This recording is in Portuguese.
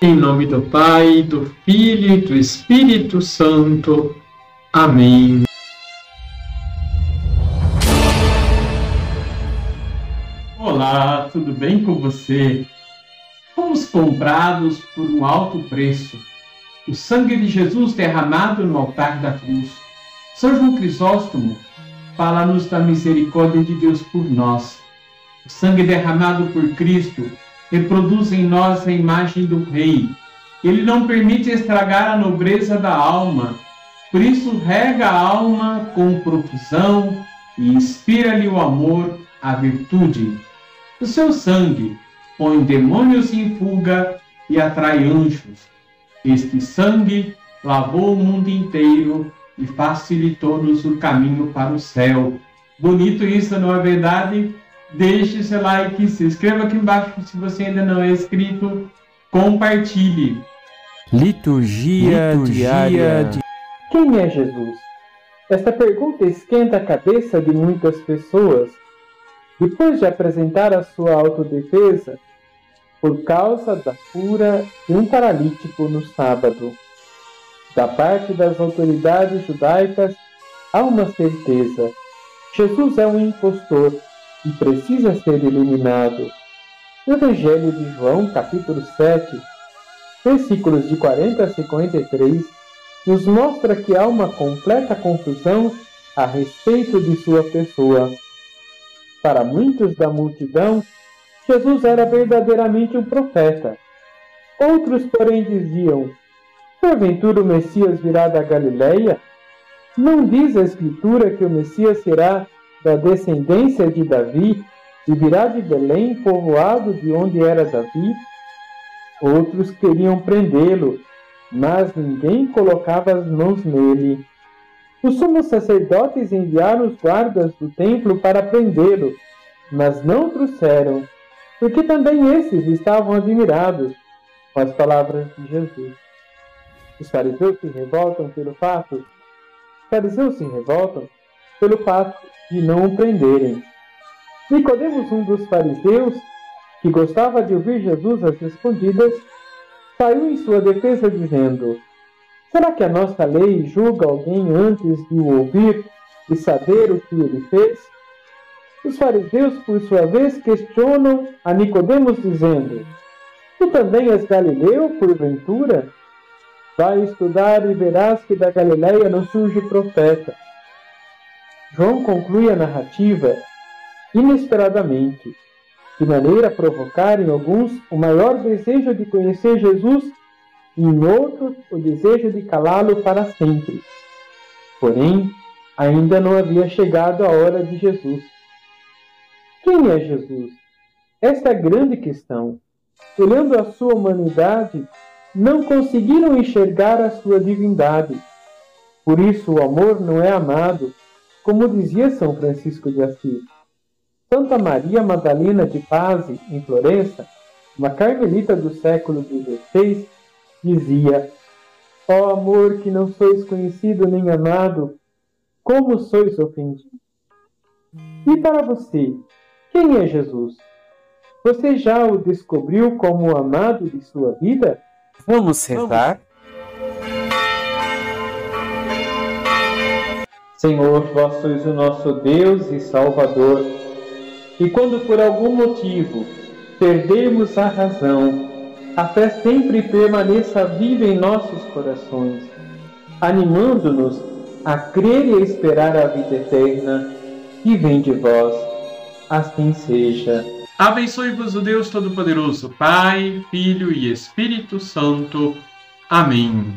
Em nome do Pai, do Filho e do Espírito Santo. Amém. Olá, tudo bem com você? Fomos comprados por um alto preço. O sangue de Jesus derramado no altar da cruz. São João Crisóstomo fala-nos da misericórdia de Deus por nós. O sangue derramado por Cristo reproduz em nós a imagem do Rei. Ele não permite estragar a nobreza da alma, por isso rega a alma com profusão e inspira-lhe o amor, a virtude. O seu sangue põe demônios em fuga e atrai anjos. Este sangue lavou o mundo inteiro e facilitou-nos o caminho para o céu. Bonito isso, não é verdade? Deixe seu like, se inscreva aqui embaixo se você ainda não é inscrito, compartilhe. Liturgia, Liturgia diária. De... Quem é Jesus? Esta pergunta esquenta a cabeça de muitas pessoas. Depois de apresentar a sua autodefesa, por causa da cura de um paralítico no sábado. Da parte das autoridades judaicas, há uma certeza: Jesus é um impostor e precisa ser eliminado. O Evangelho de João, capítulo 7, versículos de 40 a 53, nos mostra que há uma completa confusão a respeito de sua pessoa. Para muitos da multidão, Jesus era verdadeiramente um profeta. Outros, porém, diziam: Porventura o Messias virá da Galileia? Não diz a Escritura que o Messias será da descendência de Davi e virá de Belém, povoado de onde era Davi? Outros queriam prendê-lo, mas ninguém colocava as mãos nele. Os sumos sacerdotes enviaram os guardas do templo para prendê-lo, mas não trouxeram, porque também esses estavam admirados com as palavras de Jesus. Os fariseus se revoltam pelo fato, os fariseus se revoltam pelo fato de não o prenderem. Nicodemos, um dos fariseus, que gostava de ouvir Jesus às escondidas, saiu em sua defesa dizendo: Será que a nossa lei julga alguém antes de o ouvir e saber o que ele fez? Os fariseus, por sua vez, questionam a Nicodemos dizendo: Tu também és galileu, porventura? Vai estudar e verás que da Galileia não surge profeta. João conclui a narrativa inesperadamente, de maneira a provocar em alguns o maior desejo de conhecer Jesus e em outros o desejo de calá-lo para sempre. Porém, ainda não havia chegado a hora de Jesus. Quem é Jesus? Esta é a grande questão. Olhando a sua humanidade, não conseguiram enxergar a sua divindade. Por isso, o amor não é amado, como dizia São Francisco de Assis. Santa Maria Madalena de Paz, em Florença, uma carmelita do século XVI, dizia: Ó oh amor que não sois conhecido nem amado, como sois ofendido. E para você, quem é Jesus? Você já o descobriu como o amado de sua vida? Vamos rezar? Senhor, vós sois o nosso Deus e Salvador. E quando por algum motivo perdermos a razão, a fé sempre permaneça viva em nossos corações, animando-nos a crer e a esperar a vida eterna que vem de vós. Assim seja. Abençoe-vos o Deus Todo-Poderoso, Pai, Filho e Espírito Santo. Amém.